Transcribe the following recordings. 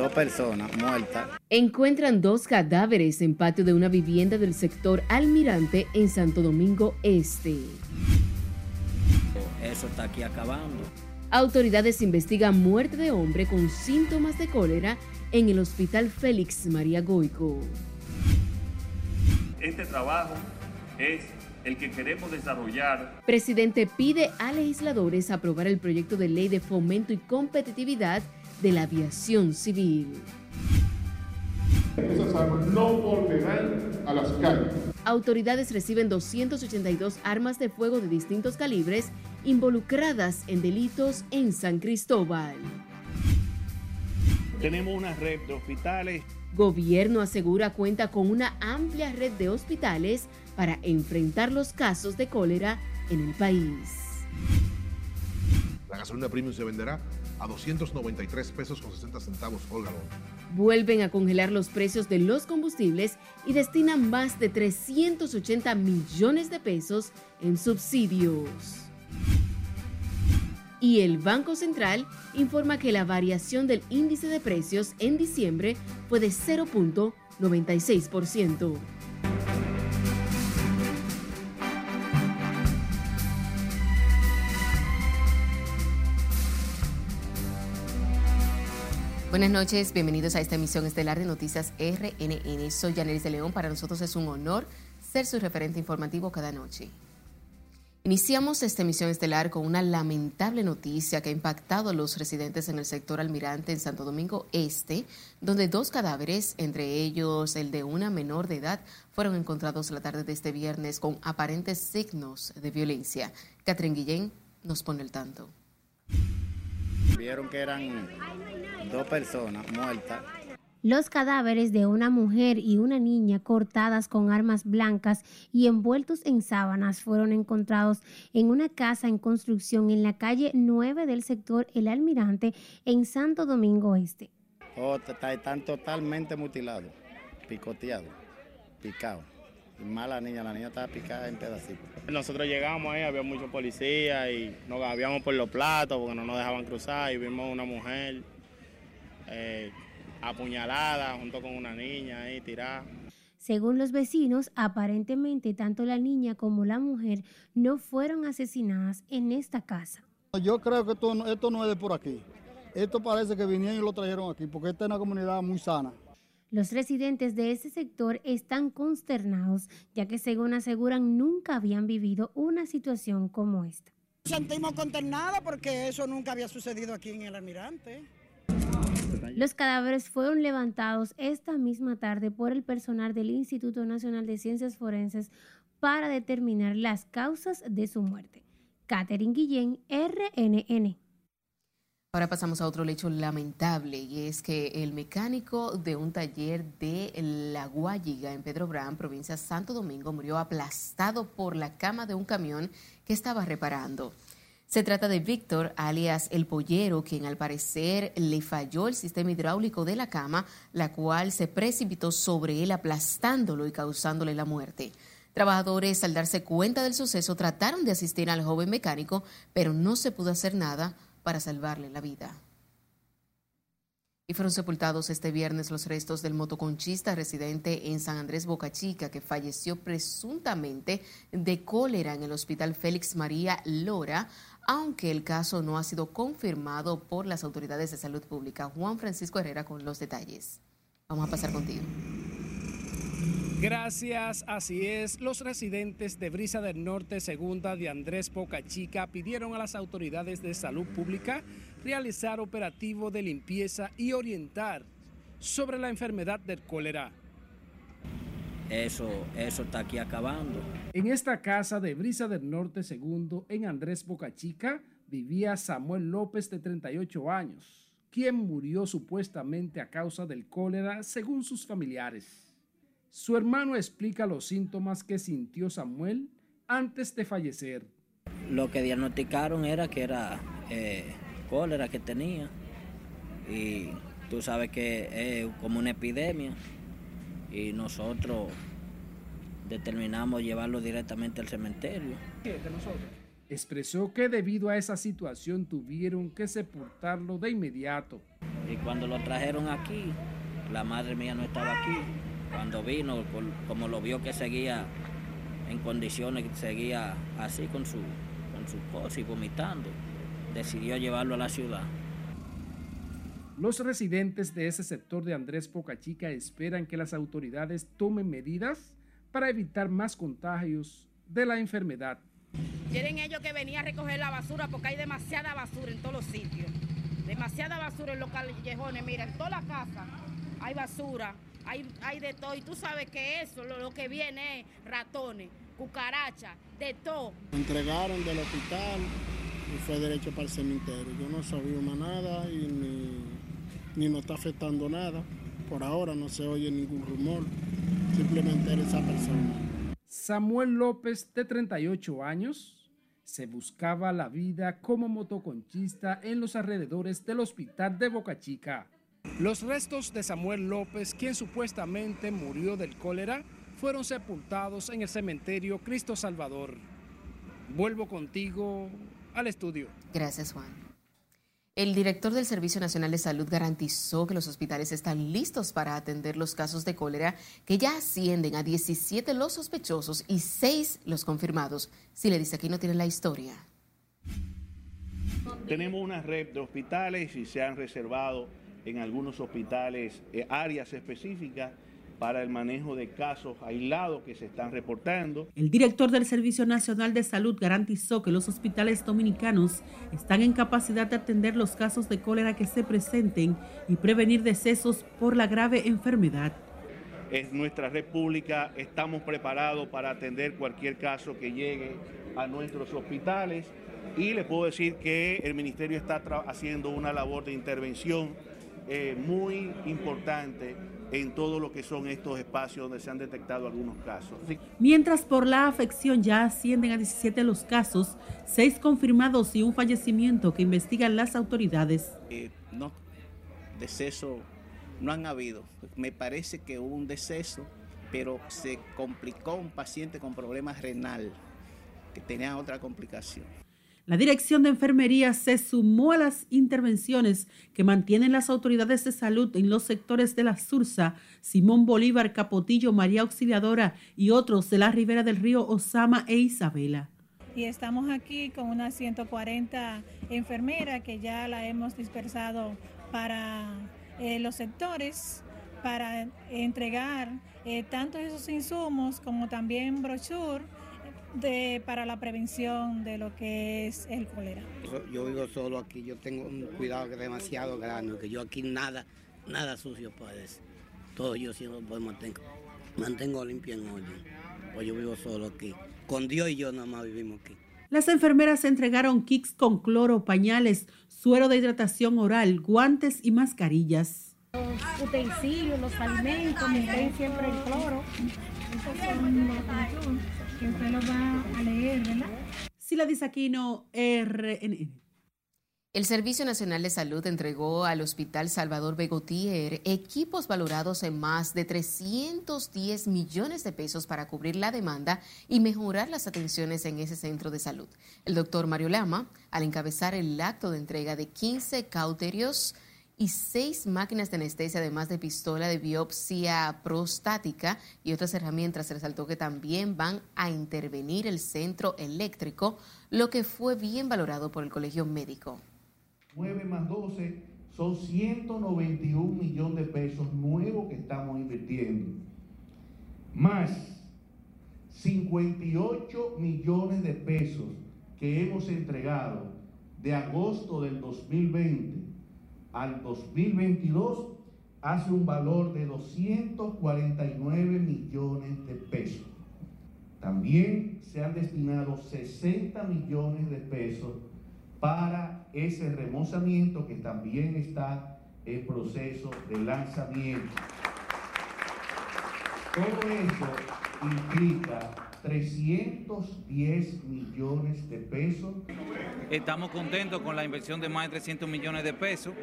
dos personas muertas. Encuentran dos cadáveres en patio de una vivienda del sector Almirante en Santo Domingo Este. Eso está aquí acabando. Autoridades investigan muerte de hombre con síntomas de cólera en el Hospital Félix María Goico. Este trabajo es el que queremos desarrollar. Presidente pide a legisladores aprobar el proyecto de ley de fomento y competitividad de la aviación civil. Esas armas no volverán a las calles. Autoridades reciben 282 armas de fuego de distintos calibres involucradas en delitos en San Cristóbal. Tenemos una red de hospitales. Gobierno asegura cuenta con una amplia red de hospitales para enfrentar los casos de cólera en el país. La gasolina premium se venderá a 293 pesos con 60 centavos por galón. Vuelven a congelar los precios de los combustibles y destinan más de 380 millones de pesos en subsidios. Y el Banco Central informa que la variación del índice de precios en diciembre fue de 0.96%. Buenas noches, bienvenidos a esta emisión estelar de Noticias RNN. Soy Yanelis de León, para nosotros es un honor ser su referente informativo cada noche. Iniciamos esta emisión estelar con una lamentable noticia que ha impactado a los residentes en el sector Almirante en Santo Domingo Este, donde dos cadáveres, entre ellos el de una menor de edad, fueron encontrados la tarde de este viernes con aparentes signos de violencia. Catherine Guillén nos pone el tanto. Vieron que eran dos personas muertas. Los cadáveres de una mujer y una niña cortadas con armas blancas y envueltos en sábanas fueron encontrados en una casa en construcción en la calle 9 del sector El Almirante en Santo Domingo Este. Oh, están totalmente mutilados, picoteados, picados. Y más la niña, la niña estaba picada en pedacitos. Nosotros llegamos ahí, había muchos policías y nos habíamos por los platos porque no nos dejaban cruzar y vimos una mujer eh, apuñalada junto con una niña ahí tirada. Según los vecinos, aparentemente tanto la niña como la mujer no fueron asesinadas en esta casa. Yo creo que esto, esto no es de por aquí. Esto parece que vinieron y lo trajeron aquí, porque esta es una comunidad muy sana. Los residentes de ese sector están consternados, ya que según aseguran nunca habían vivido una situación como esta. Nos sentimos consternados porque eso nunca había sucedido aquí en el Almirante. Los cadáveres fueron levantados esta misma tarde por el personal del Instituto Nacional de Ciencias Forenses para determinar las causas de su muerte. Catherine Guillén, RNN. Ahora pasamos a otro hecho lamentable y es que el mecánico de un taller de La Guayiga en Pedro Brán, provincia Santo Domingo, murió aplastado por la cama de un camión que estaba reparando. Se trata de Víctor, alias El Pollero, quien al parecer le falló el sistema hidráulico de la cama, la cual se precipitó sobre él aplastándolo y causándole la muerte. Trabajadores, al darse cuenta del suceso, trataron de asistir al joven mecánico, pero no se pudo hacer nada para salvarle la vida. Y fueron sepultados este viernes los restos del motoconchista residente en San Andrés Boca Chica, que falleció presuntamente de cólera en el Hospital Félix María Lora, aunque el caso no ha sido confirmado por las autoridades de salud pública. Juan Francisco Herrera con los detalles. Vamos a pasar contigo. Gracias, así es. Los residentes de Brisa del Norte, segunda de Andrés Boca Chica, pidieron a las autoridades de salud pública realizar operativo de limpieza y orientar sobre la enfermedad del cólera. Eso, eso está aquí acabando. En esta casa de Brisa del Norte, segundo, en Andrés Boca Chica, vivía Samuel López de 38 años, quien murió supuestamente a causa del cólera, según sus familiares. Su hermano explica los síntomas que sintió Samuel antes de fallecer. Lo que diagnosticaron era que era eh, cólera que tenía y tú sabes que es como una epidemia y nosotros determinamos llevarlo directamente al cementerio. Expresó que debido a esa situación tuvieron que sepultarlo de inmediato. Y cuando lo trajeron aquí, la madre mía no estaba aquí. Cuando vino, como lo vio que seguía en condiciones, seguía así con su, con su cosa y vomitando, decidió llevarlo a la ciudad. Los residentes de ese sector de Andrés Pocachica esperan que las autoridades tomen medidas para evitar más contagios de la enfermedad. Quieren ellos que venía a recoger la basura porque hay demasiada basura en todos los sitios. Demasiada basura en los callejones. Mira, en toda la casa hay basura, hay, hay de todo. Y tú sabes que eso, lo, lo que viene es ratones, cucarachas, de todo. Entregaron del hospital y fue derecho para el cementerio. Yo no sabía más nada y ni ni nos está afectando nada. Por ahora no se oye ningún rumor, simplemente era esa persona. Samuel López, de 38 años, se buscaba la vida como motoconchista en los alrededores del hospital de Boca Chica. Los restos de Samuel López, quien supuestamente murió del cólera, fueron sepultados en el cementerio Cristo Salvador. Vuelvo contigo al estudio. Gracias, Juan. El director del Servicio Nacional de Salud garantizó que los hospitales están listos para atender los casos de cólera, que ya ascienden a 17 los sospechosos y 6 los confirmados. Si le dice aquí no tiene la historia. Tenemos una red de hospitales y se han reservado en algunos hospitales eh, áreas específicas para el manejo de casos aislados que se están reportando. El director del Servicio Nacional de Salud garantizó que los hospitales dominicanos están en capacidad de atender los casos de cólera que se presenten y prevenir decesos por la grave enfermedad. Es nuestra república, estamos preparados para atender cualquier caso que llegue a nuestros hospitales y le puedo decir que el ministerio está haciendo una labor de intervención eh, muy importante en todo lo que son estos espacios donde se han detectado algunos casos. Mientras por la afección ya ascienden a 17 los casos, 6 confirmados y un fallecimiento que investigan las autoridades. Eh, no, deceso no han habido. Me parece que hubo un deceso, pero se complicó un paciente con problemas renal, que tenía otra complicación. La Dirección de Enfermería se sumó a las intervenciones que mantienen las autoridades de salud en los sectores de la Sursa, Simón Bolívar, Capotillo, María Auxiliadora y otros de la ribera del río Osama e Isabela. Y estamos aquí con unas 140 enfermeras que ya la hemos dispersado para eh, los sectores para entregar eh, tanto esos insumos como también brochure de, para la prevención de lo que es el cólera. Yo vivo solo aquí, yo tengo un cuidado demasiado grande, que yo aquí nada, nada sucio puede ser. Todo yo siempre pues mantengo, mantengo limpio en orden. Pues yo vivo solo aquí. Con Dios y yo nada más vivimos aquí. Las enfermeras entregaron kits con cloro, pañales, suero de hidratación oral, guantes y mascarillas. Los utensilios, los alimentos, siempre el cloro que usted lo va a leer, ¿verdad? Sila Disaquino, RNN. El Servicio Nacional de Salud entregó al Hospital Salvador Begotier equipos valorados en más de 310 millones de pesos para cubrir la demanda y mejorar las atenciones en ese centro de salud. El doctor Mario Lama, al encabezar el acto de entrega de 15 cauterios, y seis máquinas de anestesia, además de pistola de biopsia prostática y otras herramientas. Resaltó que también van a intervenir el centro eléctrico, lo que fue bien valorado por el Colegio Médico. 9 más 12 son 191 millones de pesos nuevos que estamos invirtiendo, más 58 millones de pesos que hemos entregado de agosto del 2020 al 2022 hace un valor de 249 millones de pesos. También se han destinado 60 millones de pesos para ese remozamiento que también está en proceso de lanzamiento. Todo eso implica 310 millones de pesos. Estamos contentos con la inversión de más de 300 millones de pesos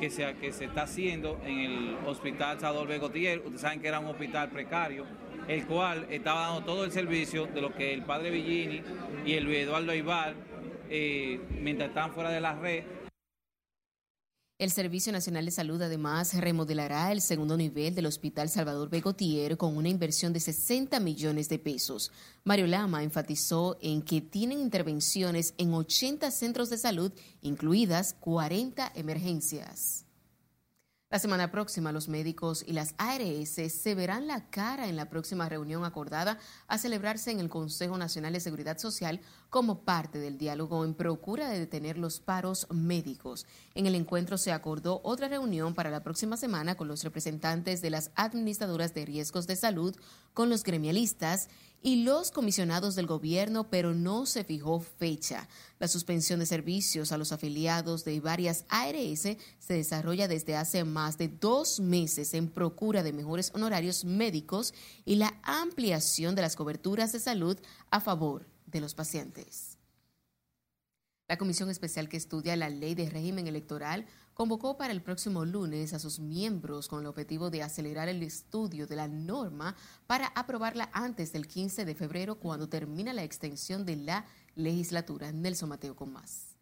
que se, que se está haciendo en el Hospital Salvador Begotier. Ustedes saben que era un hospital precario, el cual estaba dando todo el servicio de lo que el padre Villini y el Luis Eduardo Ibar, eh, mientras estaban fuera de la red, El Servicio Nacional de Salud además remodelará el segundo nivel del Hospital Salvador Begotier con una inversión de 60 millones de pesos. Mario Lama enfatizó en que tienen intervenciones en 80 centros de salud, incluidas 40 emergencias. La semana próxima, los médicos y las ARS se verán la cara en la próxima reunión acordada a celebrarse en el Consejo Nacional de Seguridad Social como parte del diálogo en procura de detener los paros médicos. En el encuentro se acordó otra reunión para la próxima semana con los representantes de las administradoras de riesgos de salud, con los gremialistas y los comisionados del gobierno, pero no se fijó fecha. La suspensión de servicios a los afiliados de varias ARS se desarrolla desde hace más de dos meses en procura de mejores honorarios médicos y la ampliación de las coberturas de salud a favor de los pacientes. La Comisión Especial que estudia la ley de régimen electoral convocó para el próximo lunes a sus miembros con el objetivo de acelerar el estudio de la norma para aprobarla antes del 15 de febrero cuando termina la extensión de la legislatura. Nelson Mateo con más.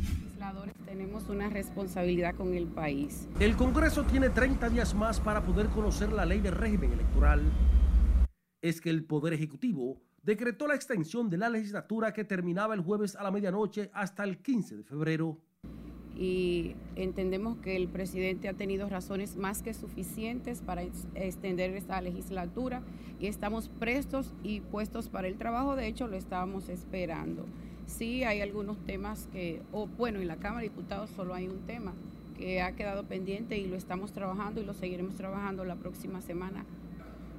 Legisladores tenemos una responsabilidad con el país. El Congreso tiene 30 días más para poder conocer la ley de régimen electoral. Es que el Poder Ejecutivo decretó la extensión de la legislatura que terminaba el jueves a la medianoche hasta el 15 de febrero y entendemos que el presidente ha tenido razones más que suficientes para extender esta legislatura y estamos prestos y puestos para el trabajo, de hecho lo estábamos esperando. Sí hay algunos temas que, o bueno, en la Cámara de Diputados solo hay un tema que ha quedado pendiente y lo estamos trabajando y lo seguiremos trabajando la próxima semana.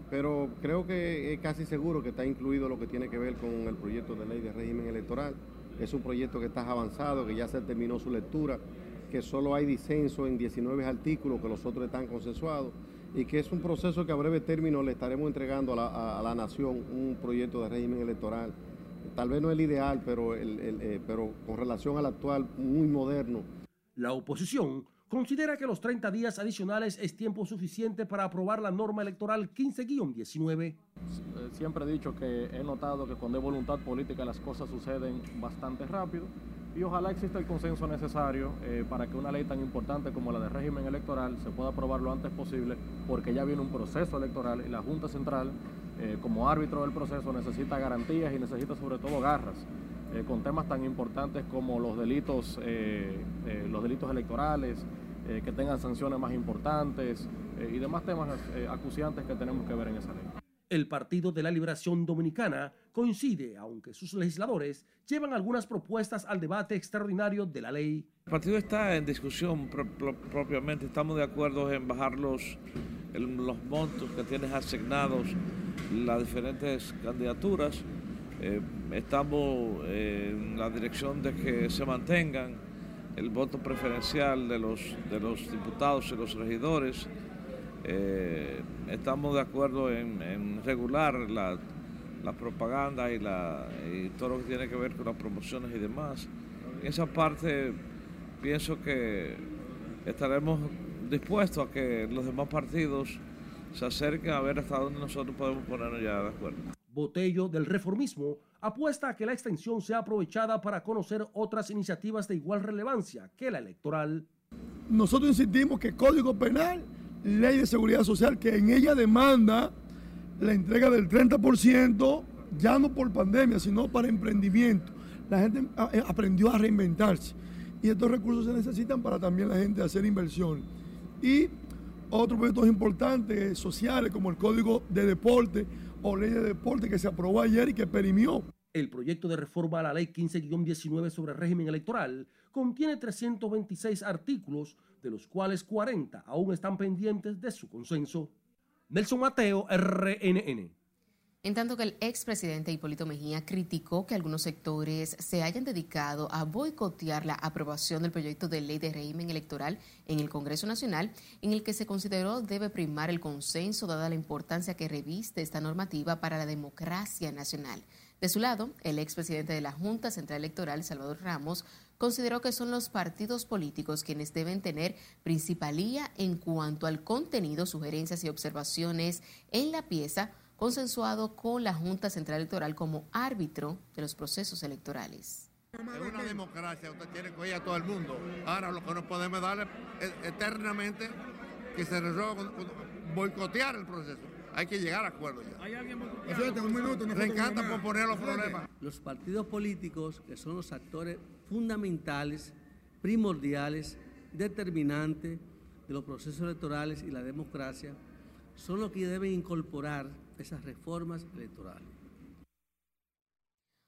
Pero creo que es casi seguro que está incluido lo que tiene que ver con el proyecto de ley de régimen electoral es un proyecto que está avanzado, que ya se terminó su lectura, que solo hay disenso en 19 artículos, que los otros están consensuados y que es un proceso que a breve término le estaremos entregando a la, nación un proyecto de régimen electoral. Tal vez no el ideal, pero, eh, pero con relación al actual, muy moderno. La oposición considera que los 30 días adicionales es tiempo suficiente para aprobar la norma electoral 15-19. Eh, siempre he dicho que he notado que cuando hay voluntad política las cosas suceden bastante rápido y ojalá exista el consenso necesario eh, para que una ley tan importante como la de régimen electoral se pueda aprobar lo antes posible porque ya viene un proceso electoral y la Junta Central eh, como árbitro del proceso necesita garantías y necesita sobre todo garras. con temas tan importantes como los delitos, los delitos electorales, eh, que tengan sanciones más importantes eh, y demás temas eh, acuciantes que tenemos que ver en esa ley. El Partido de la Liberación Dominicana coincide, aunque sus legisladores llevan algunas propuestas al debate extraordinario de la ley. El partido está en discusión propiamente, estamos de acuerdo en bajar los, los montos que tienen asignados las diferentes candidaturas. estamos en la dirección de que se mantengan el voto preferencial de los, de los diputados y los regidores. Eh, estamos de acuerdo en, regular la, propaganda y, la, y todo lo que tiene que ver con las promociones y demás. En esa parte pienso que estaremos dispuestos a que los demás partidos se acerquen a ver hasta dónde nosotros podemos ponernos ya de acuerdo. Botello del reformismo apuesta a que la extensión sea aprovechada para conocer otras iniciativas de igual relevancia que la electoral. Nosotros insistimos que Código Penal, Ley de Seguridad Social, que en ella demanda la entrega del 30%, ya no por pandemia, sino para emprendimiento. La gente eh, aprendió a reinventarse y estos recursos se necesitan para también la gente hacer inversión. Y otros proyectos importantes sociales como el Código de Deporte o ley de deporte que se aprobó ayer y que perimió. El proyecto de reforma a la ley 15-19 sobre régimen electoral contiene 326 artículos, de los cuales 40 aún están pendientes de su consenso. Nelson Mateo, RNN. En tanto que el expresidente Hipólito Mejía criticó que algunos sectores se hayan dedicado a boicotear la aprobación del proyecto de ley de régimen electoral en el Congreso Nacional, en el que se consideró debe primar el consenso dada la importancia que reviste esta normativa para la democracia nacional. De su lado, el expresidente de la Junta Central Electoral, Salvador Ramos, consideró que son los partidos políticos quienes deben tener principalía en cuanto al contenido, sugerencias y observaciones en la pieza consensuado con la Junta Central Electoral como árbitro de los procesos electorales. En una democracia usted tiene que oír a todo el mundo. Ahora lo que no podemos darle es que se resuelva boicotear el proceso. Hay que llegar a acuerdos ya. ¿Hay alguien un minuto, Le encanta proponer los problemas. Los partidos políticos, que son los actores fundamentales, primordiales, determinantes de los procesos electorales y la democracia, son los que deben incorporar esas reformas electorales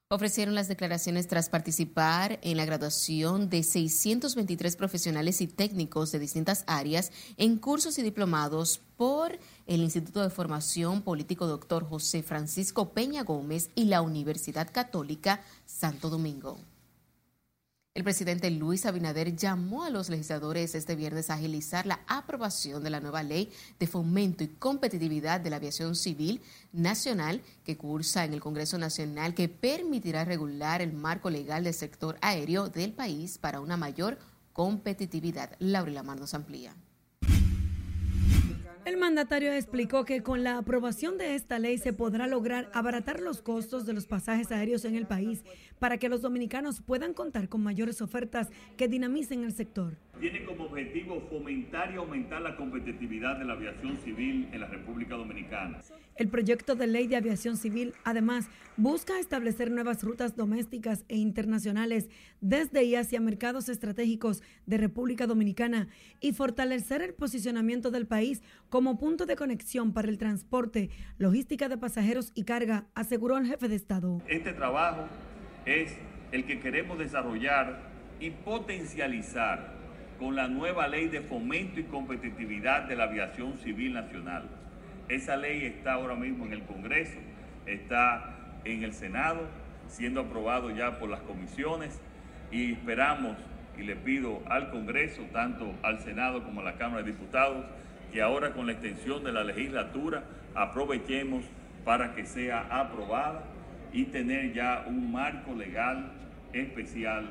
ofrecieron las declaraciones tras participar en la graduación de 623 profesionales y técnicos de distintas áreas en cursos y diplomados por el Instituto de Formación Político Dr. José Francisco Peña Gómez y la Universidad Católica Santo Domingo. El presidente Luis Abinader llamó a los legisladores este viernes a agilizar la aprobación de la nueva ley de fomento y competitividad de la aviación civil nacional que cursa en el Congreso Nacional que permitirá regular el marco legal del sector aéreo del país para una mayor competitividad. Laura Lamar nos amplía. El mandatario explicó que con la aprobación de esta ley se podrá lograr abaratar los costos de los pasajes aéreos en el país para que los dominicanos puedan contar con mayores ofertas que dinamicen el sector. Tiene como objetivo fomentar y aumentar la competitividad de la aviación civil en la República Dominicana. El proyecto de ley de aviación civil, además, busca establecer nuevas rutas domésticas e internacionales desde y hacia mercados estratégicos de República Dominicana y fortalecer el posicionamiento del país como punto de conexión para el transporte, logística de pasajeros y carga, aseguró el jefe de Estado. Este trabajo es el que queremos desarrollar y potencializar con la nueva ley de fomento y competitividad de la aviación civil nacional. Esa ley está ahora mismo en el Congreso, está en el Senado, siendo aprobado ya por las comisiones y esperamos y le pido al Congreso, tanto al Senado como a la Cámara de Diputados, que ahora con la extensión de la legislatura aprovechemos para que sea aprobada y tener ya un marco legal especial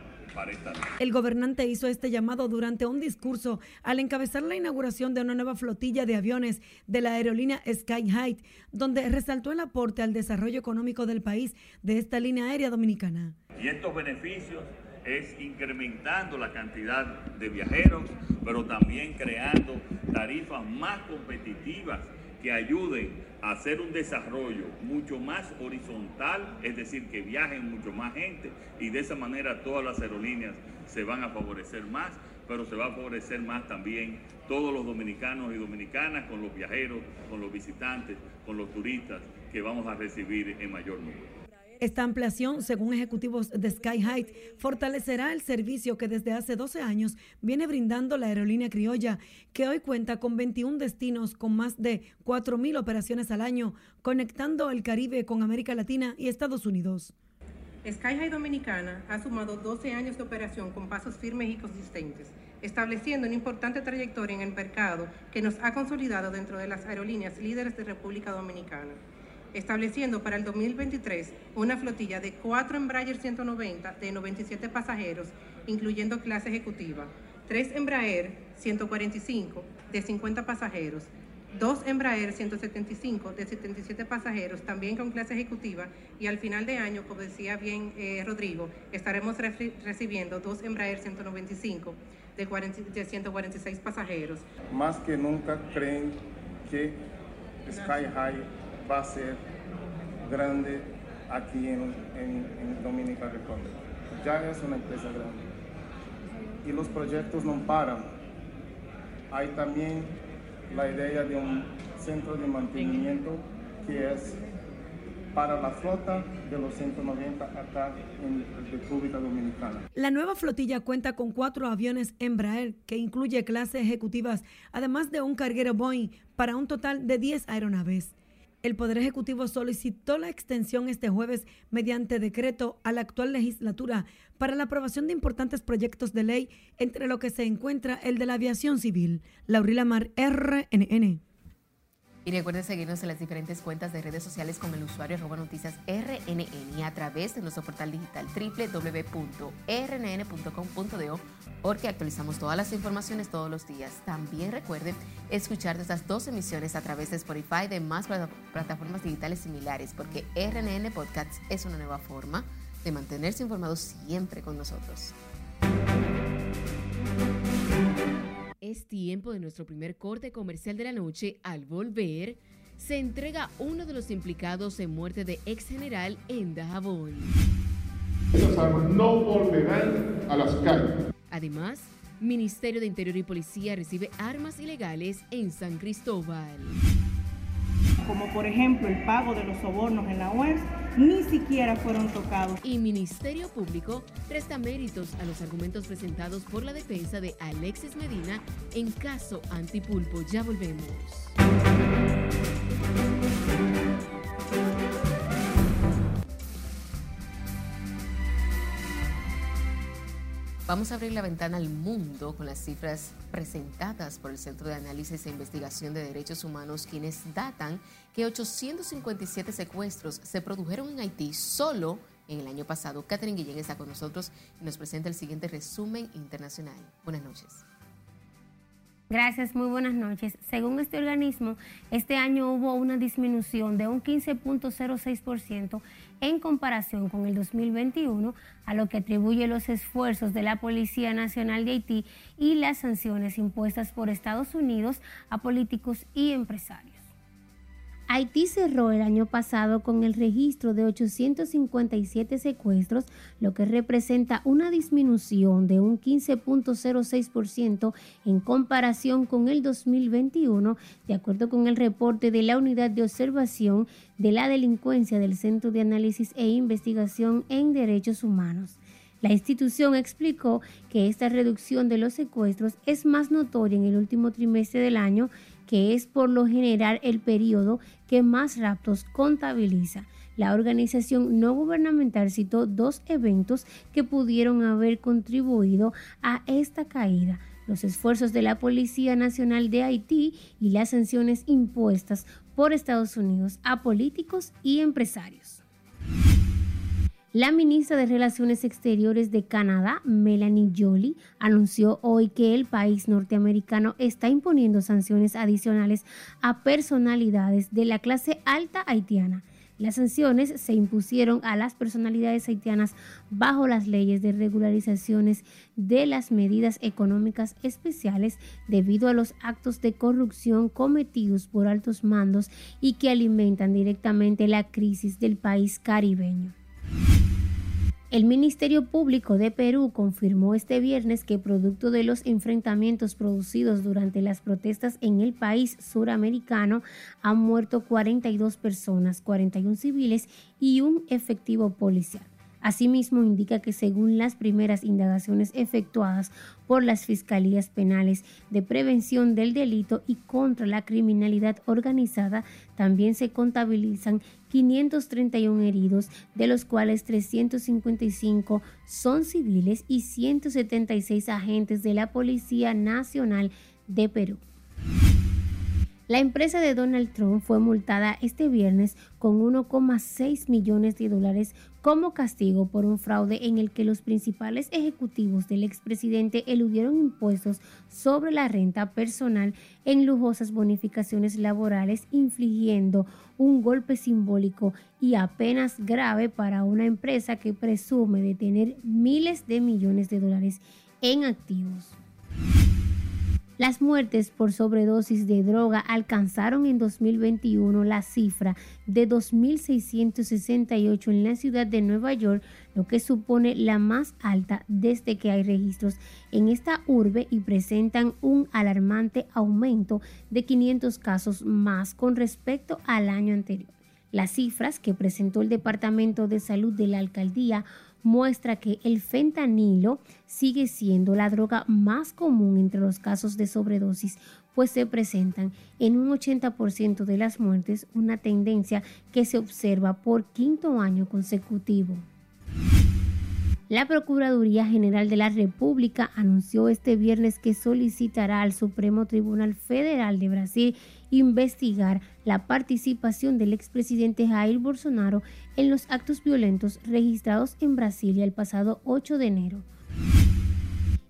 el gobernante hizo este llamado durante un discurso al encabezar la inauguración de una nueva flotilla de aviones de la aerolínea Sky Height, donde resaltó el aporte al desarrollo económico del país de esta línea aérea dominicana. Y estos beneficios es incrementando la cantidad de viajeros, pero también creando tarifas más competitivas que ayuden a hacer un desarrollo mucho más horizontal, es decir, que viajen mucho más gente y de esa manera todas las aerolíneas se van a favorecer más, pero se va a favorecer más también todos los dominicanos y dominicanas con los viajeros, con los visitantes, con los turistas que vamos a recibir en mayor número. Esta ampliación, según ejecutivos de Sky fortalecerá el servicio que desde hace 12 años viene brindando la aerolínea criolla, que hoy cuenta con 21 destinos con más de 4.000 operaciones al año, conectando el Caribe con América Latina y Estados Unidos. Sky High Dominicana ha sumado 12 años de operación con pasos firmes y consistentes, estableciendo una importante trayectoria en el mercado que nos ha consolidado dentro de las aerolíneas líderes de República Dominicana estableciendo para el 2023 una flotilla de 4 Embraer 190 de 97 pasajeros, incluyendo clase ejecutiva, 3 Embraer 145 de 50 pasajeros, 2 Embraer 175 de 77 pasajeros, también con clase ejecutiva, y al final de año, como decía bien eh, Rodrigo, estaremos recibiendo 2 Embraer 195 de, de 146 pasajeros. Más que nunca creen que Sky High va a ser grande aquí en, en, Dominica Republic. Ya es una empresa grande. Y los proyectos no paran. Hay también la idea de un centro de mantenimiento que es para la flota de los 190 acá en República Dominicana. La nueva flotilla cuenta con cuatro aviones Embraer que incluye clases ejecutivas, además de un carguero Boeing para un total de 10 aeronaves. El Poder Ejecutivo solicitó la extensión este jueves mediante decreto a la actual legislatura para la aprobación de importantes proyectos de ley, entre lo que se encuentra el de la aviación civil. Laurila Mar, RNN. Y recuerden seguirnos en las diferentes cuentas de redes sociales con el usuario arroba noticias RNN y a través de nuestro portal digital www.rnn.com.do porque actualizamos todas las informaciones todos los días. También recuerden escuchar estas dos emisiones a través de Spotify y de más plataformas digitales similares porque RNN Podcasts es una nueva forma de mantenerse informados siempre con nosotros. Es tiempo de nuestro primer corte comercial de la noche. Al volver, se entrega uno de los implicados en muerte de ex general en Dajabón. Esas armas no volverán a las calles. Además, Ministerio de Interior y Policía recibe armas ilegales en San Cristóbal. Como por ejemplo el pago de los sobornos en la UERS, ni siquiera fueron tocados. Y Ministerio Público presta méritos a los argumentos presentados por la defensa de Alexis Medina en caso antipulpo. Ya volvemos. Vamos a abrir la ventana al mundo con las cifras presentadas por el Centro de Análisis e Investigación de Derechos Humanos, quienes datan que 857 secuestros se produjeron en Haití solo en el año pasado. Catherine Guillén está con nosotros y nos presenta el siguiente resumen internacional. Buenas noches. Gracias, muy buenas noches. Según este organismo, este año hubo una disminución de un 15.06% en comparación con el 2021, a lo que atribuye los esfuerzos de la Policía Nacional de Haití y las sanciones impuestas por Estados Unidos a políticos y empresarios. Haití cerró el año pasado con el registro de 857 secuestros, lo que representa una disminución de un 15.06% en comparación con el 2021, de acuerdo con el reporte de la Unidad de Observación de la Delincuencia del Centro de Análisis e Investigación en Derechos Humanos. La institución explicó que esta reducción de los secuestros es más notoria en el último trimestre del año que es por lo general el periodo que más raptos contabiliza. La organización no gubernamental citó dos eventos que pudieron haber contribuido a esta caída los esfuerzos de la Policía Nacional de Haití y las sanciones impuestas por Estados Unidos a políticos y empresarios. La ministra de Relaciones Exteriores de Canadá, Melanie Jolie, anunció hoy que el país norteamericano está imponiendo sanciones adicionales a personalidades de la clase alta haitiana. Las sanciones se impusieron a las personalidades haitianas bajo las leyes de regularizaciones de las medidas económicas especiales debido a los actos de corrupción cometidos por altos mandos y que alimentan directamente la crisis del país caribeño. El Ministerio Público de Perú confirmó este viernes que producto de los enfrentamientos producidos durante las protestas en el país suramericano han muerto 42 personas, 41 civiles y un efectivo policial. Asimismo, indica que según las primeras indagaciones efectuadas por las Fiscalías Penales de Prevención del Delito y contra la Criminalidad Organizada, también se contabilizan 531 heridos, de los cuales 355 son civiles y 176 agentes de la Policía Nacional de Perú. La empresa de Donald Trump fue multada este viernes con 1,6 millones de dólares como castigo por un fraude en el que los principales ejecutivos del expresidente eludieron impuestos sobre la renta personal en lujosas bonificaciones laborales, infligiendo un golpe simbólico y apenas grave para una empresa que presume de tener miles de millones de dólares en activos. Las muertes por sobredosis de droga alcanzaron en 2021 la cifra de 2.668 en la ciudad de Nueva York, lo que supone la más alta desde que hay registros en esta urbe y presentan un alarmante aumento de 500 casos más con respecto al año anterior. Las cifras que presentó el Departamento de Salud de la Alcaldía muestra que el fentanilo sigue siendo la droga más común entre los casos de sobredosis, pues se presentan en un 80% de las muertes, una tendencia que se observa por quinto año consecutivo. La Procuraduría General de la República anunció este viernes que solicitará al Supremo Tribunal Federal de Brasil investigar la participación del expresidente Jair Bolsonaro en los actos violentos registrados en Brasilia el pasado 8 de enero.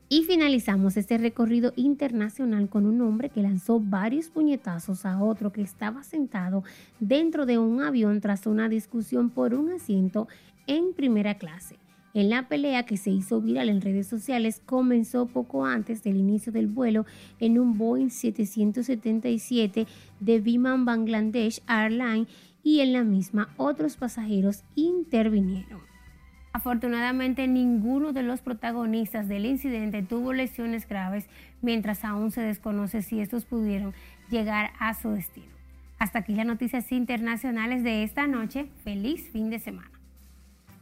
Y finalizamos este recorrido internacional con un hombre que lanzó varios puñetazos a otro que estaba sentado dentro de un avión tras una discusión por un asiento en primera clase. En la pelea que se hizo viral en redes sociales comenzó poco antes del inicio del vuelo en un Boeing 777 de Biman Bangladesh Airlines y en la misma otros pasajeros intervinieron. Afortunadamente ninguno de los protagonistas del incidente tuvo lesiones graves mientras aún se desconoce si estos pudieron llegar a su destino. Hasta aquí las noticias internacionales de esta noche. Feliz fin de semana.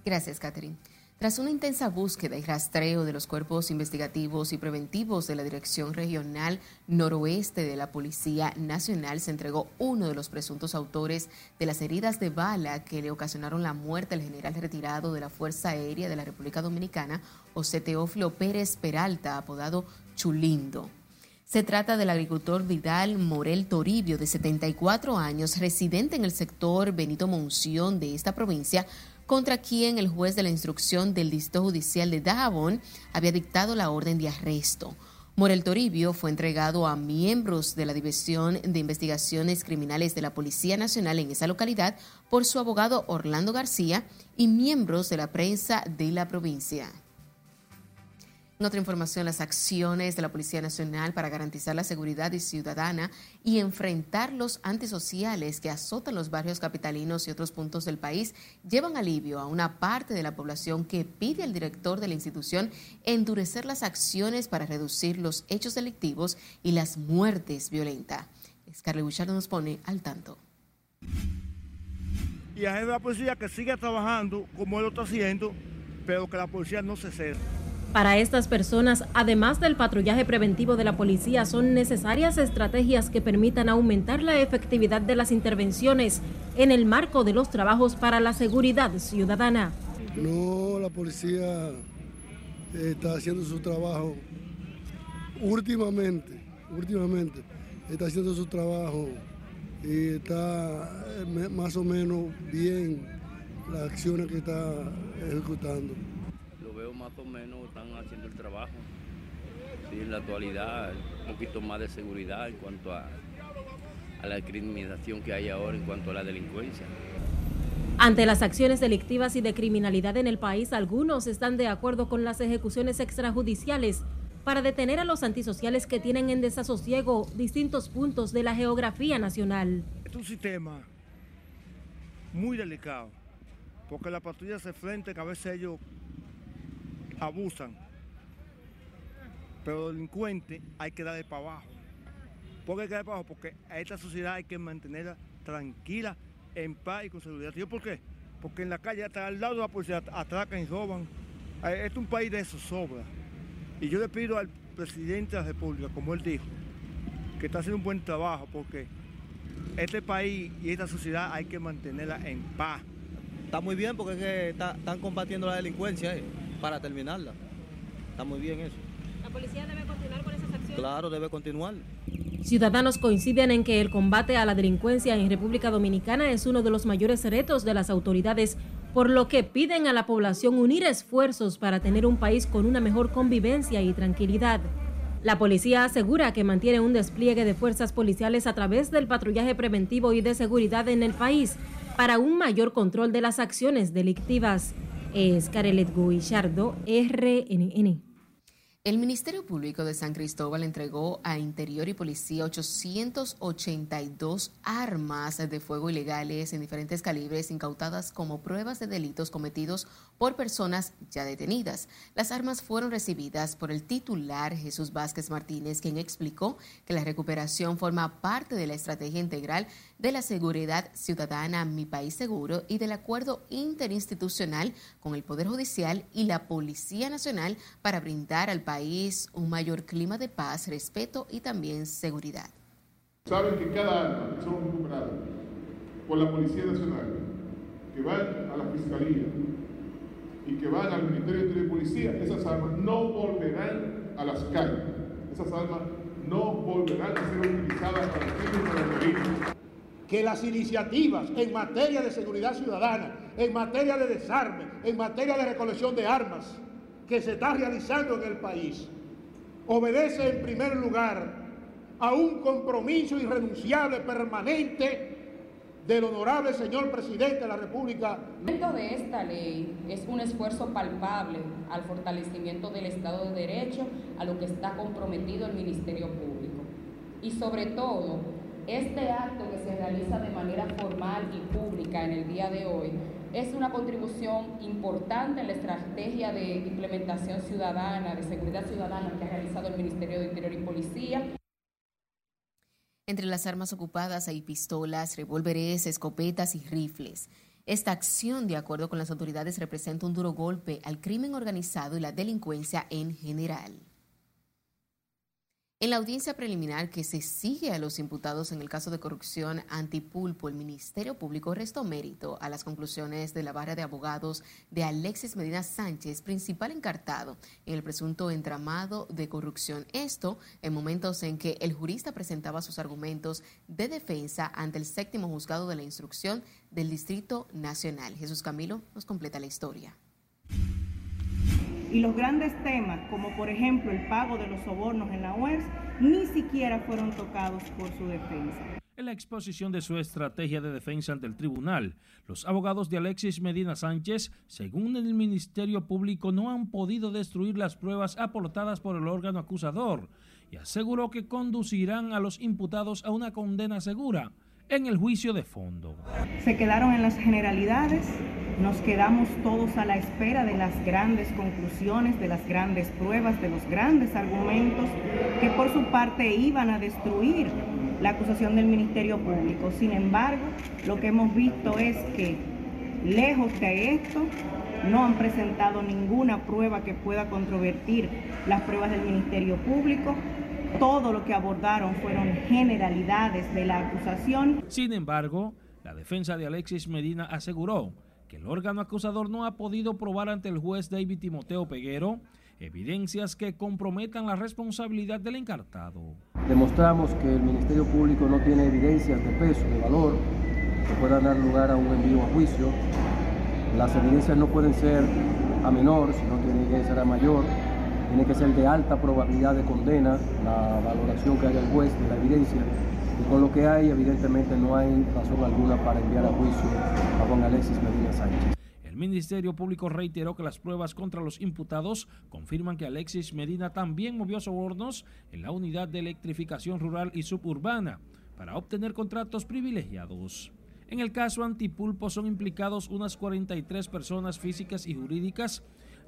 Gracias, Catherine. Tras una intensa búsqueda y rastreo de los cuerpos investigativos y preventivos de la Dirección Regional Noroeste de la Policía Nacional, se entregó uno de los presuntos autores de las heridas de bala que le ocasionaron la muerte al general retirado de la Fuerza Aérea de la República Dominicana, José Teófilo Pérez Peralta, apodado Chulindo. Se trata del agricultor Vidal Morel Toribio, de 74 años, residente en el sector Benito Monción de esta provincia, contra quien el juez de la instrucción del Distrito Judicial de Dajabón había dictado la orden de arresto. Morel Toribio fue entregado a miembros de la División de Investigaciones Criminales de la Policía Nacional en esa localidad por su abogado Orlando García y miembros de la prensa de la provincia. En otra información, las acciones de la Policía Nacional para garantizar la seguridad ciudadana y enfrentar los antisociales que azotan los barrios capitalinos y otros puntos del país llevan alivio a una parte de la población que pide al director de la institución endurecer las acciones para reducir los hechos delictivos y las muertes violentas. Scarlett Bouchard nos pone al tanto. Y a la policía que siga trabajando como él lo está haciendo, pero que la policía no se cierre. Para estas personas, además del patrullaje preventivo de la policía, son necesarias estrategias que permitan aumentar la efectividad de las intervenciones en el marco de los trabajos para la seguridad ciudadana. No, la policía está haciendo su trabajo últimamente, últimamente está haciendo su trabajo y está eh, más o menos bien las acciones que está ejecutando más o menos están haciendo el trabajo. en la actualidad, un poquito más de seguridad en cuanto a, a la criminalización que hay ahora en cuanto a la delincuencia. Ante las acciones delictivas y de criminalidad en el país, algunos están de acuerdo con las ejecuciones extrajudiciales para detener a los antisociales que tienen en desasosiego distintos puntos de la geografía nacional. Es un sistema muy delicado, porque la patrulla se frente que a veces ellos abusan. Pero delincuente hay que darle para abajo. ¿Por qué hay que darle para abajo? Porque a esta sociedad hay que mantenerla tranquila, en paz y con seguridad. ¿Y por qué? Porque en la calle, hasta al lado de la policía, atracan y roban. Este es un país de zozobra. Y yo le pido al presidente de la República, como él dijo, que está haciendo un buen trabajo, porque este país y esta sociedad hay que mantenerla en paz. Está muy bien porque están combatiendo la delincuencia. Eh para terminarla. Está muy bien eso. ¿La policía debe continuar con esas acciones? Claro, debe continuar. Ciudadanos coinciden en que el combate a la delincuencia en República Dominicana es uno de los mayores retos de las autoridades, por lo que piden a la población unir esfuerzos para tener un país con una mejor convivencia y tranquilidad. La policía asegura que mantiene un despliegue de fuerzas policiales a través del patrullaje preventivo y de seguridad en el país para un mayor control de las acciones delictivas es Carelet Guillardo, RNN. El Ministerio Público de San Cristóbal entregó a Interior y Policía 882 armas de fuego ilegales en diferentes calibres incautadas como pruebas de delitos cometidos por personas ya detenidas. Las armas fueron recibidas por el titular Jesús Vázquez Martínez, quien explicó que la recuperación forma parte de la estrategia integral de la seguridad ciudadana Mi País Seguro y del acuerdo interinstitucional con el Poder Judicial y la Policía Nacional para brindar al país un mayor clima de paz, respeto y también seguridad. Saben que cada que son recuperadas por la Policía Nacional, que van a la Fiscalía y que van al Ministerio de Policía, esas armas no volverán a las calles. Esas armas no volverán a ser utilizadas para el crimen y para el delito que las iniciativas en materia de seguridad ciudadana, en materia de desarme, en materia de recolección de armas que se está realizando en el país, obedece en primer lugar a un compromiso irrenunciable permanente del honorable señor presidente de la República. El de esta ley es un esfuerzo palpable al fortalecimiento del Estado de Derecho, a lo que está comprometido el Ministerio Público. Y sobre todo, este acto que se realiza de manera formal y pública en el día de hoy es una contribución importante en la estrategia de implementación ciudadana, de seguridad ciudadana que ha realizado el Ministerio de Interior y Policía. Entre las armas ocupadas hay pistolas, revólveres, escopetas y rifles. Esta acción, de acuerdo con las autoridades, representa un duro golpe al crimen organizado y la delincuencia en general. En la audiencia preliminar que se sigue a los imputados en el caso de corrupción antipulpo, el Ministerio Público restó mérito a las conclusiones de la barra de abogados de Alexis Medina Sánchez, principal encartado en el presunto entramado de corrupción. Esto en momentos en que el jurista presentaba sus argumentos de defensa ante el séptimo juzgado de la instrucción del Distrito Nacional. Jesús Camilo nos completa la historia. Y los grandes temas, como por ejemplo el pago de los sobornos en la UES, ni siquiera fueron tocados por su defensa. En la exposición de su estrategia de defensa ante el tribunal, los abogados de Alexis Medina Sánchez, según el Ministerio Público, no han podido destruir las pruebas aportadas por el órgano acusador y aseguró que conducirán a los imputados a una condena segura en el juicio de fondo. Se quedaron en las generalidades, nos quedamos todos a la espera de las grandes conclusiones, de las grandes pruebas, de los grandes argumentos que por su parte iban a destruir la acusación del Ministerio Público. Sin embargo, lo que hemos visto es que lejos de esto, no han presentado ninguna prueba que pueda controvertir las pruebas del Ministerio Público todo lo que abordaron fueron generalidades de la acusación. Sin embargo, la defensa de Alexis Medina aseguró que el órgano acusador no ha podido probar ante el juez David Timoteo Peguero evidencias que comprometan la responsabilidad del encartado. Demostramos que el Ministerio Público no tiene evidencias de peso, de valor, que puedan dar lugar a un envío a juicio. Las evidencias no pueden ser a menor, sino tienen que ser a mayor tiene que ser de alta probabilidad de condena, la valoración que haga el juez de la evidencia. Y con lo que hay, evidentemente no hay razón alguna para enviar a juicio a Juan Alexis Medina Sánchez. El Ministerio Público reiteró que las pruebas contra los imputados confirman que Alexis Medina también movió sobornos en la unidad de electrificación rural y suburbana para obtener contratos privilegiados. En el caso Antipulpo son implicados unas 43 personas físicas y jurídicas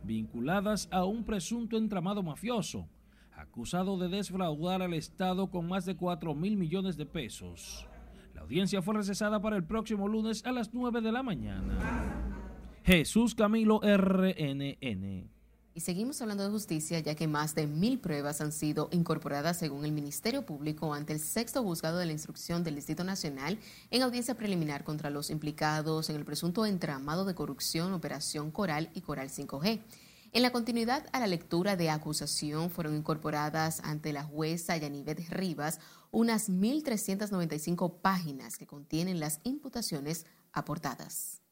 vinculadas a un presunto entramado mafioso, acusado de desfraudar al Estado con más de 4 mil millones de pesos. La audiencia fue recesada para el próximo lunes a las 9 de la mañana. Jesús Camilo RNN. Y seguimos hablando de justicia, ya que más de mil pruebas han sido incorporadas según el Ministerio Público ante el sexto juzgado de la instrucción del Distrito Nacional en audiencia preliminar contra los implicados en el presunto entramado de corrupción Operación Coral y Coral 5G. En la continuidad a la lectura de acusación fueron incorporadas ante la jueza Yanivet Rivas unas 1.395 páginas que contienen las imputaciones aportadas.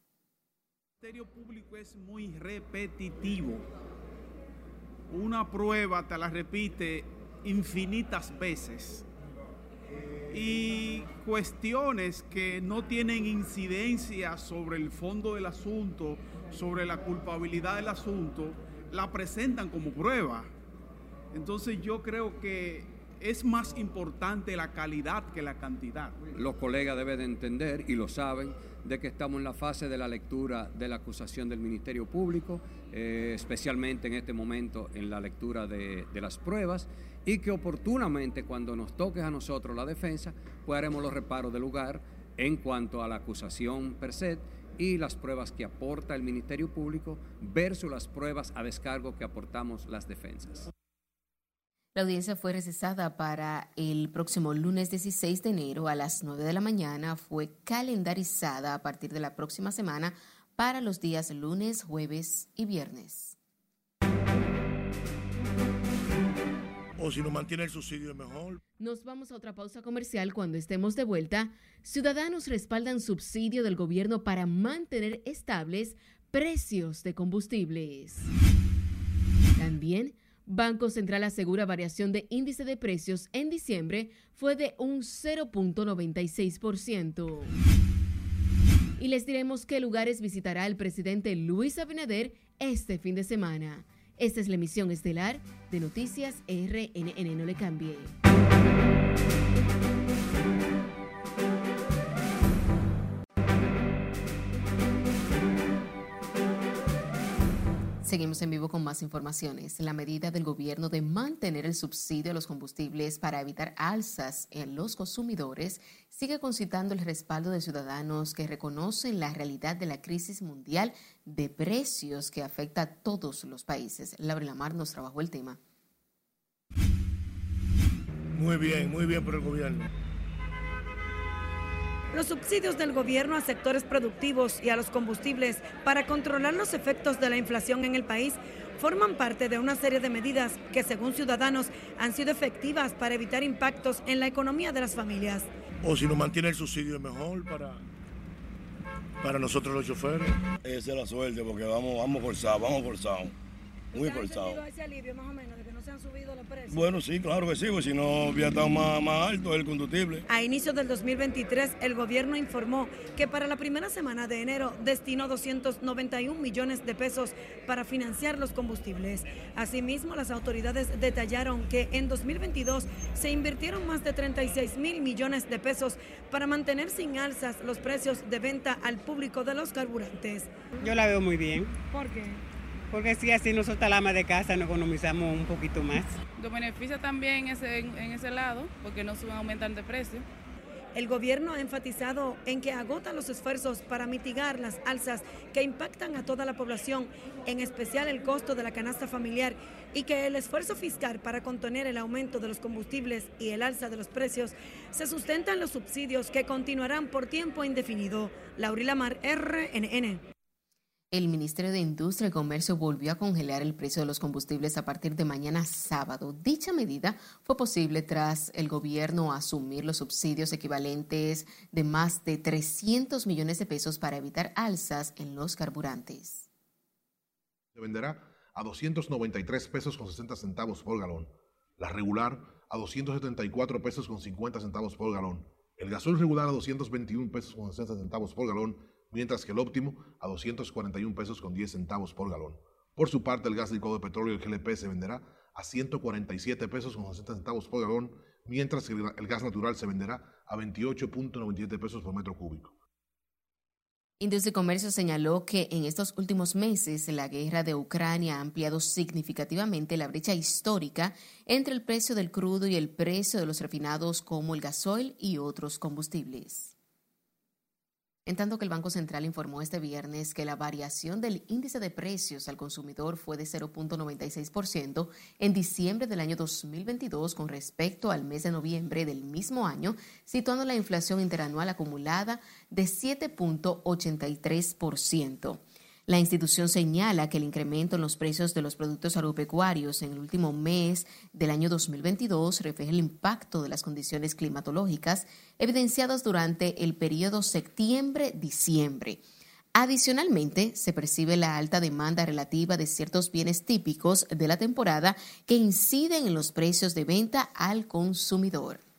El Ministerio Público es muy repetitivo una prueba te la repite infinitas veces y cuestiones que no tienen incidencia sobre el fondo del asunto, sobre la culpabilidad del asunto, la presentan como prueba. Entonces yo creo que es más importante la calidad que la cantidad. Los colegas deben de entender y lo saben de que estamos en la fase de la lectura de la acusación del Ministerio Público, eh, especialmente en este momento en la lectura de, las pruebas, y que oportunamente cuando nos toque a nosotros la defensa, pues haremos los reparos de lugar en cuanto a la acusación per se y las pruebas que aporta el Ministerio Público versus las pruebas a descargo que aportamos las defensas. La audiencia fue recesada para el próximo lunes 16 de enero a las 9 de la mañana. Fue calendarizada a partir de la próxima semana para los días lunes, jueves y viernes. O si no mantiene el subsidio mejor. Nos vamos a otra pausa comercial cuando estemos de vuelta. Ciudadanos respaldan subsidio del gobierno para mantener estables precios de combustibles. También Banco Central asegura variación de índice de precios en diciembre fue de un 0.96%. Y les diremos qué lugares visitará el presidente Luis Abinader este fin de semana. Esta es la emisión estelar de Noticias RNN. No le cambie. Seguimos en vivo con más informaciones. La medida del gobierno de mantener el subsidio a los combustibles para evitar alzas en los consumidores sigue concitando el respaldo de ciudadanos que reconocen la realidad de la crisis mundial de precios que afecta a todos los países. Laura Lamar nos trabajó el tema. Muy bien, muy bien por el gobierno. Los subsidios del gobierno a sectores productivos y a los combustibles para controlar los efectos de la inflación en el país forman parte de una serie de medidas que, según ciudadanos, han sido efectivas para evitar impactos en la economía de las familias. O si nos mantiene el subsidio es mejor para, para nosotros los choferes. Esa es la suerte porque vamos, vamos forzados, vamos forzados, muy forzados. ese alivio más o menos de que no se han subido los precios? Bueno, sí, claro que sí, porque si no hubiera estado más, más alto el combustible. A inicios del 2023, el gobierno informó que para la primera semana de enero destinó 291 millones de pesos para financiar los combustibles. Asimismo, las autoridades detallaron que en 2022 se invirtieron más de 36 mil millones de pesos para mantener sin alzas los precios de venta al público de los carburantes. Yo la veo muy bien. ¿Por qué? Porque si así nosotros la ama de casa nos economizamos un poquito más. Nos beneficia también ese, en, en ese lado, porque no suben aumentar de precio. El gobierno ha enfatizado en que agota los esfuerzos para mitigar las alzas que impactan a toda la población, en especial el costo de la canasta familiar, y que el esfuerzo fiscal para contener el aumento de los combustibles y el alza de los precios se sustenta en los subsidios que continuarán por tiempo indefinido. Laurila Mar, RNN. El Ministerio de Industria y Comercio volvió a congelar el precio de los combustibles a partir de mañana sábado. Dicha medida fue posible tras el gobierno asumir los subsidios equivalentes de más de 300 millones de pesos para evitar alzas en los carburantes. Se venderá a 293 pesos con 60 centavos por galón. La regular a 274 pesos con 50 centavos por galón. El gasol regular a 221 pesos con 60 centavos por galón mientras que el óptimo a 241 pesos con 10 centavos por galón. Por su parte, el gas licuado de petróleo, el GLP, se venderá a 147 pesos con 60 centavos por galón, mientras que el gas natural se venderá a 28.97 pesos por metro cúbico. Industria y Comercio señaló que en estos últimos meses la guerra de Ucrania ha ampliado significativamente la brecha histórica entre el precio del crudo y el precio de los refinados como el gasoil y otros combustibles. En tanto que el Banco Central informó este viernes que la variación del índice de precios al consumidor fue de 0.96% en diciembre del año 2022 con respecto al mes de noviembre del mismo año, situando la inflación interanual acumulada de 7.83%. La institución señala que el incremento en los precios de los productos agropecuarios en el último mes del año 2022 refleja el impacto de las condiciones climatológicas evidenciadas durante el periodo septiembre-diciembre. Adicionalmente, se percibe la alta demanda relativa de ciertos bienes típicos de la temporada que inciden en los precios de venta al consumidor.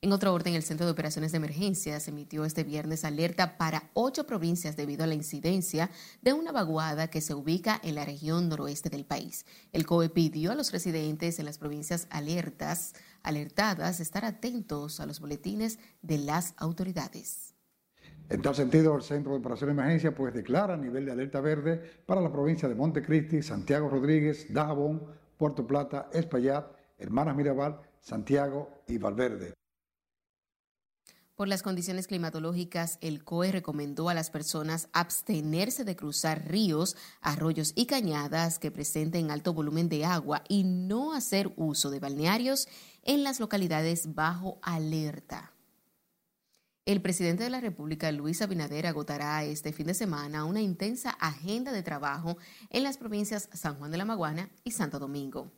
En otro orden, el Centro de Operaciones de Emergencia se emitió este viernes alerta para ocho provincias debido a la incidencia de una vaguada que se ubica en la región noroeste del país. El COE pidió a los residentes en las provincias alertas, alertadas estar atentos a los boletines de las autoridades. En tal sentido, el Centro de Operaciones de Emergencia pues declara nivel de alerta verde para la provincia de Montecristi, Santiago Rodríguez, Dajabón, Puerto Plata, Espaillat, Hermanas Mirabal, Santiago y Valverde. Por las condiciones climatológicas, el COE recomendó a las personas abstenerse de cruzar ríos, arroyos y cañadas que presenten alto volumen de agua y no hacer uso de balnearios en las localidades bajo alerta. El presidente de la República, Luis Abinader, agotará este fin de semana una intensa agenda de trabajo en las provincias San Juan de la Maguana y Santo Domingo.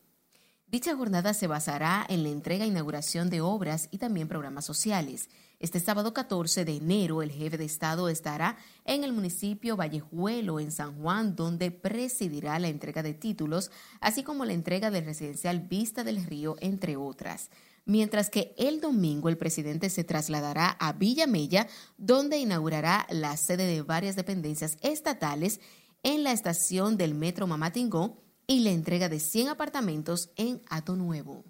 Dicha jornada se basará en la entrega e inauguración de obras y también programas sociales. Este sábado 14 de enero, el jefe de Estado estará en el municipio Vallejuelo, en San Juan, donde presidirá la entrega de títulos, así como la entrega del residencial Vista del Río, entre otras. Mientras que el domingo el presidente se trasladará a Villa Mella, donde inaugurará la sede de varias dependencias estatales en la estación del Metro Mamatingó y la entrega de 100 apartamentos en Ato Nuevo.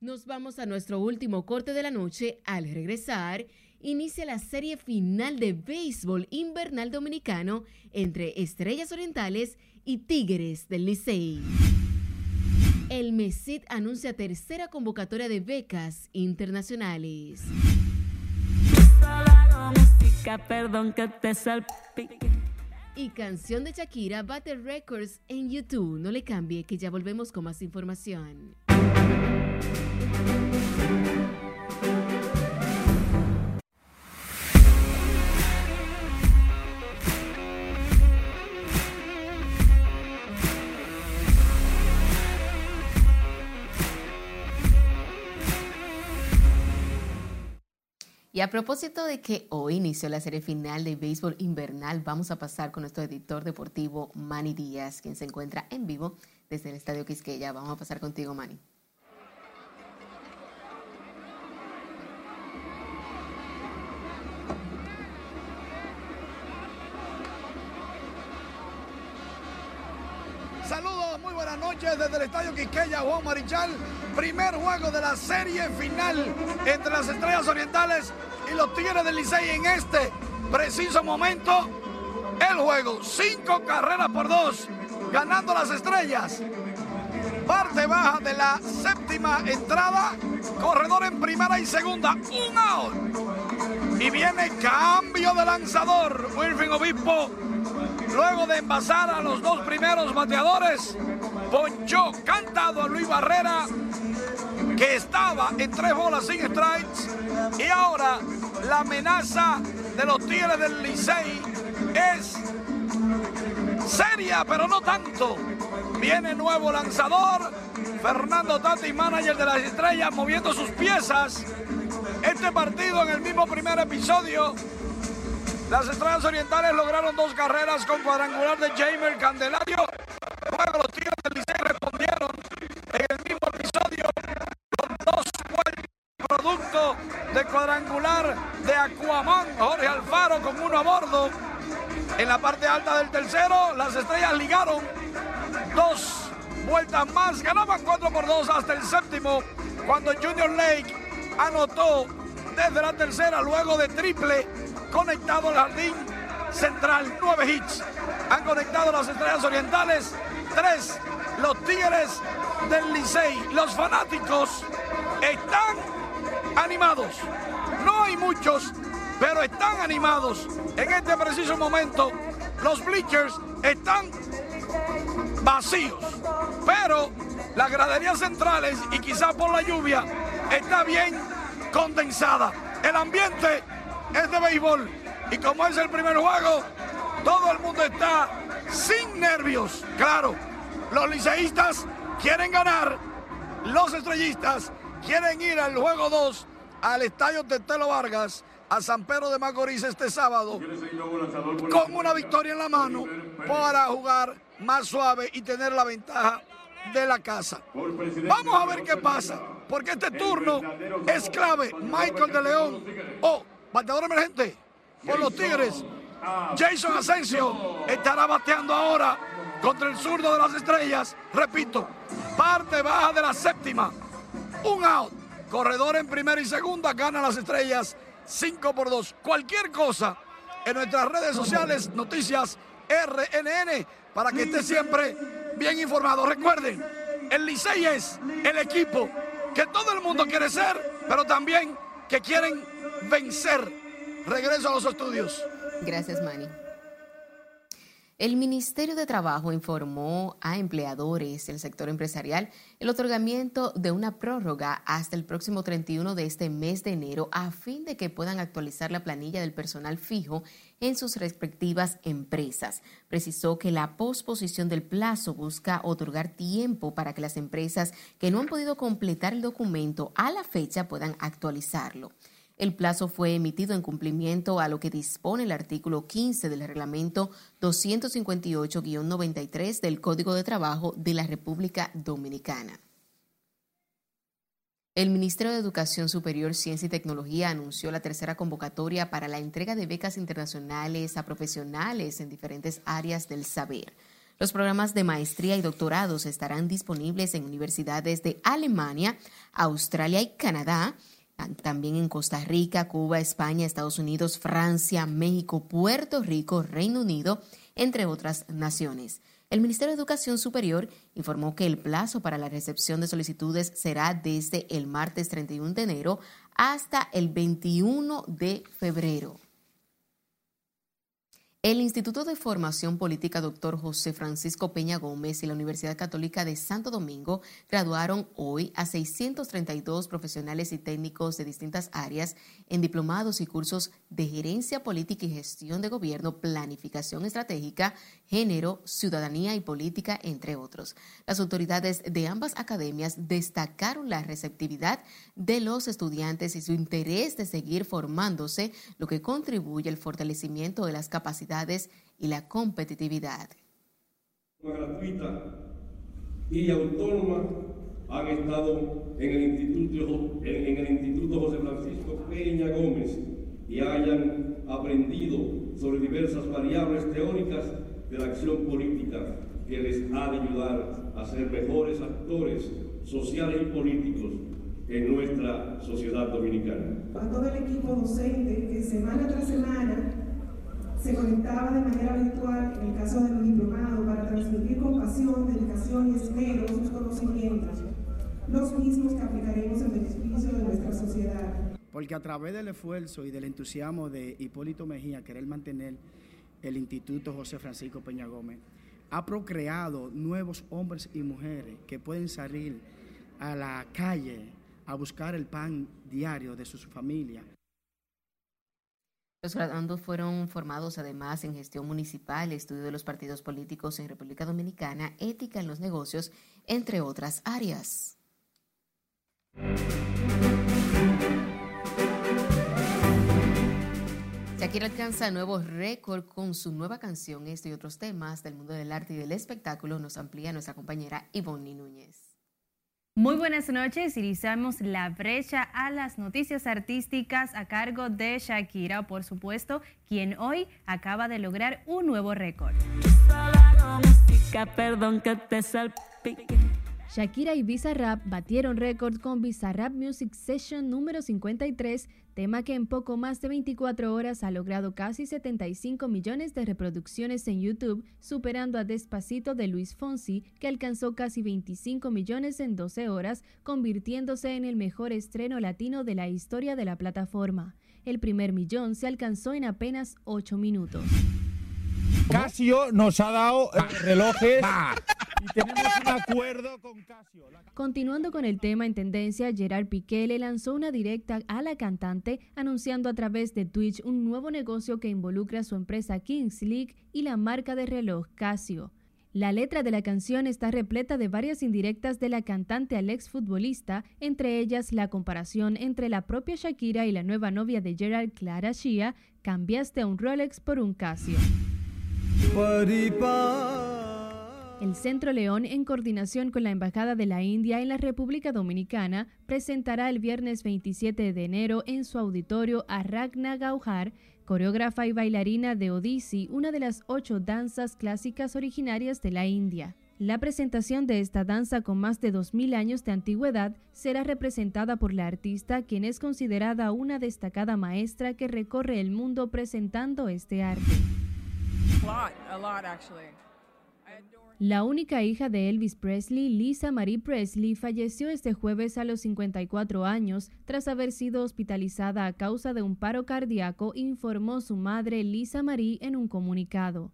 Nos vamos a nuestro último corte de la noche. Al regresar, inicia la serie final de béisbol invernal dominicano entre Estrellas Orientales y Tigres del Licey. El MESID anuncia tercera convocatoria de becas internacionales. perdón que te salpique. Y canción de Shakira bate records en YouTube. No le cambie que ya volvemos con más información. Y a propósito de que hoy inició la serie final de béisbol invernal, vamos a pasar con nuestro editor deportivo Manny Díaz, quien se encuentra en vivo desde el Estadio Quisqueya. Vamos a pasar contigo, Manny. Desde el Estadio Quisqueya, Juan Marichal. Primer juego de la serie final entre las Estrellas Orientales y los Tigres del Licey en este preciso momento. El juego, cinco carreras por dos, ganando las Estrellas. Parte baja de la séptima entrada, corredor en primera y segunda, un out. Y viene cambio de lanzador, Wilfing Obispo Luego de envasar a los dos primeros bateadores, ponchó cantado a Luis Barrera, que estaba en tres bolas sin strikes. Y ahora la amenaza de los Tigres del Licey es seria, pero no tanto. Viene nuevo lanzador, Fernando Tati, manager de las estrellas, moviendo sus piezas. Este partido en el mismo primer episodio las Estrellas Orientales lograron dos carreras con cuadrangular de Jamer Candelario. Luego los Tigres del Licey respondieron en el mismo episodio con dos producto de cuadrangular de Aquaman Jorge Alfaro con uno a bordo. En la parte alta del tercero, las estrellas ligaron dos vueltas más, ganaban 4 por 2 hasta el séptimo, cuando Junior Lake anotó desde la tercera, luego de triple conectado al jardín central. Nueve hits han conectado las estrellas orientales. Tres los Tigres del Licey. Los fanáticos están animados. No hay muchos, pero están animados. En este preciso momento, los bleachers están vacíos. Pero las graderías centrales y quizá por la lluvia está bien condensada. El ambiente es de béisbol. Y como es el primer juego, todo el mundo está sin nervios. Claro, los liceístas quieren ganar, los estrellistas quieren ir al juego 2 al estadio Tetelo Vargas a San Pedro de Macorís este sábado con una victoria en la mano para jugar más suave y tener la ventaja de la casa. Vamos a ver qué pasa, porque este turno es clave. Michael de León o bateador emergente por los Tigres. Jason Asensio estará bateando ahora contra el zurdo de las estrellas. Repito, parte baja de la séptima. Un out. Corredor en primera y segunda. Gana las estrellas 5 por 2. Cualquier cosa en nuestras redes sociales, noticias RNN, para que esté siempre bien informado. Recuerden, el Licey es el equipo que todo el mundo quiere ser, pero también que quieren vencer. Regreso a los estudios. Gracias, Manny. El Ministerio de Trabajo informó a empleadores del sector empresarial el otorgamiento de una prórroga hasta el próximo 31 de este mes de enero a fin de que puedan actualizar la planilla del personal fijo en sus respectivas empresas. Precisó que la posposición del plazo busca otorgar tiempo para que las empresas que no han podido completar el documento a la fecha puedan actualizarlo. El plazo fue emitido en cumplimiento a lo que dispone el artículo 15 del reglamento 258-93 del Código de Trabajo de la República Dominicana. El Ministerio de Educación Superior, Ciencia y Tecnología anunció la tercera convocatoria para la entrega de becas internacionales a profesionales en diferentes áreas del saber. Los programas de maestría y doctorados estarán disponibles en universidades de Alemania, Australia y Canadá, también en Costa Rica, Cuba, España, Estados Unidos, Francia, México, Puerto Rico, Reino Unido, entre otras naciones. El Ministerio de Educación Superior informó que el plazo para la recepción de solicitudes será desde el martes 31 de enero hasta el 21 de febrero. El Instituto de Formación Política Dr. José Francisco Peña Gómez y la Universidad Católica de Santo Domingo graduaron hoy a 632 profesionales y técnicos de distintas áreas en diplomados y cursos de gerencia política y gestión de gobierno, planificación estratégica, género, ciudadanía y política, entre otros. Las autoridades de ambas academias destacaron la receptividad de los estudiantes y su interés de seguir formándose, lo que contribuye al fortalecimiento de las capacidades y la competitividad. gratuita y autónoma han estado en el Instituto, en, el Instituto José Francisco Peña Gómez y hayan aprendido sobre diversas variables teóricas de la acción política que les ha de ayudar a ser mejores actores sociales y políticos en nuestra sociedad dominicana. A todo el equipo docente que semana tras semana se conectaba de manera virtual en el caso de los diplomados para transmitir con pasión, dedicación y esmero sus conocimientos, los mismos que aplicaremos en beneficio de nuestra sociedad. Porque a través del esfuerzo y del entusiasmo de Hipólito Mejía, querer mantener el Instituto José Francisco Peña Gómez, ha procreado nuevos hombres y mujeres que pueden salir a la calle a buscar el pan diario de su familia. Los graduandos fueron formados además en gestión municipal, estudio de los partidos políticos en República Dominicana, ética en los negocios, entre otras áreas. Shakira alcanza nuevos récord con su nueva canción. Esto y otros temas del mundo del arte y del espectáculo nos amplía nuestra compañera Ivonne Núñez. Muy buenas noches, iniciamos la brecha a las noticias artísticas a cargo de Shakira, por supuesto, quien hoy acaba de lograr un nuevo récord. Shakira y Bizarrap batieron récord con Bizarrap Music Session número 53, tema que en poco más de 24 horas ha logrado casi 75 millones de reproducciones en YouTube, superando a Despacito de Luis Fonsi, que alcanzó casi 25 millones en 12 horas, convirtiéndose en el mejor estreno latino de la historia de la plataforma. El primer millón se alcanzó en apenas 8 minutos. Casio nos ha dado eh, relojes y tenemos un acuerdo con Casio. Continuando con el tema en tendencia, Gerard Piqué le lanzó una directa a la cantante anunciando a través de Twitch un nuevo negocio que involucra a su empresa Kings League y la marca de reloj Casio. La letra de la canción está repleta de varias indirectas de la cantante al exfutbolista, entre ellas la comparación entre la propia Shakira y la nueva novia de Gerard, Clara Shia, cambiaste a un Rolex por un Casio. El Centro León, en coordinación con la Embajada de la India en la República Dominicana, presentará el viernes 27 de enero en su auditorio a Ragna Gauhar, coreógrafa y bailarina de Odissi, una de las ocho danzas clásicas originarias de la India. La presentación de esta danza con más de 2.000 años de antigüedad será representada por la artista, quien es considerada una destacada maestra que recorre el mundo presentando este arte. La única hija de Elvis Presley, Lisa Marie Presley, falleció este jueves a los 54 años tras haber sido hospitalizada a causa de un paro cardíaco, informó su madre Lisa Marie en un comunicado.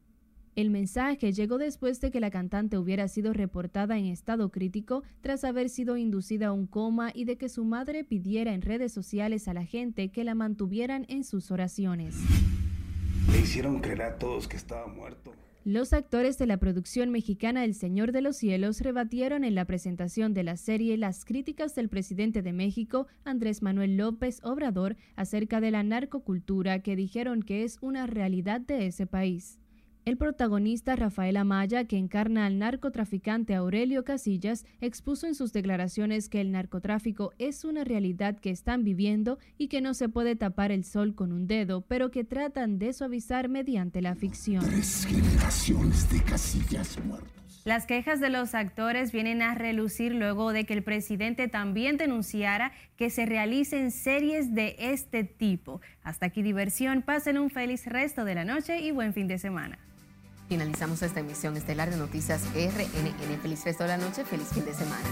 El mensaje llegó después de que la cantante hubiera sido reportada en estado crítico tras haber sido inducida a un coma y de que su madre pidiera en redes sociales a la gente que la mantuvieran en sus oraciones. Hicieron creer a todos que estaba muerto. Los actores de la producción mexicana El Señor de los Cielos rebatieron en la presentación de la serie las críticas del presidente de México, Andrés Manuel López Obrador, acerca de la narcocultura que dijeron que es una realidad de ese país. El protagonista Rafael Amaya, que encarna al narcotraficante Aurelio Casillas, expuso en sus declaraciones que el narcotráfico es una realidad que están viviendo y que no se puede tapar el sol con un dedo, pero que tratan de suavizar mediante la ficción. Tres generaciones de Casillas muertos. Las quejas de los actores vienen a relucir luego de que el presidente también denunciara que se realicen series de este tipo. Hasta aquí diversión, pasen un feliz resto de la noche y buen fin de semana. Finalizamos esta emisión estelar de Noticias RNN. Feliz resto de la noche, feliz fin de semana.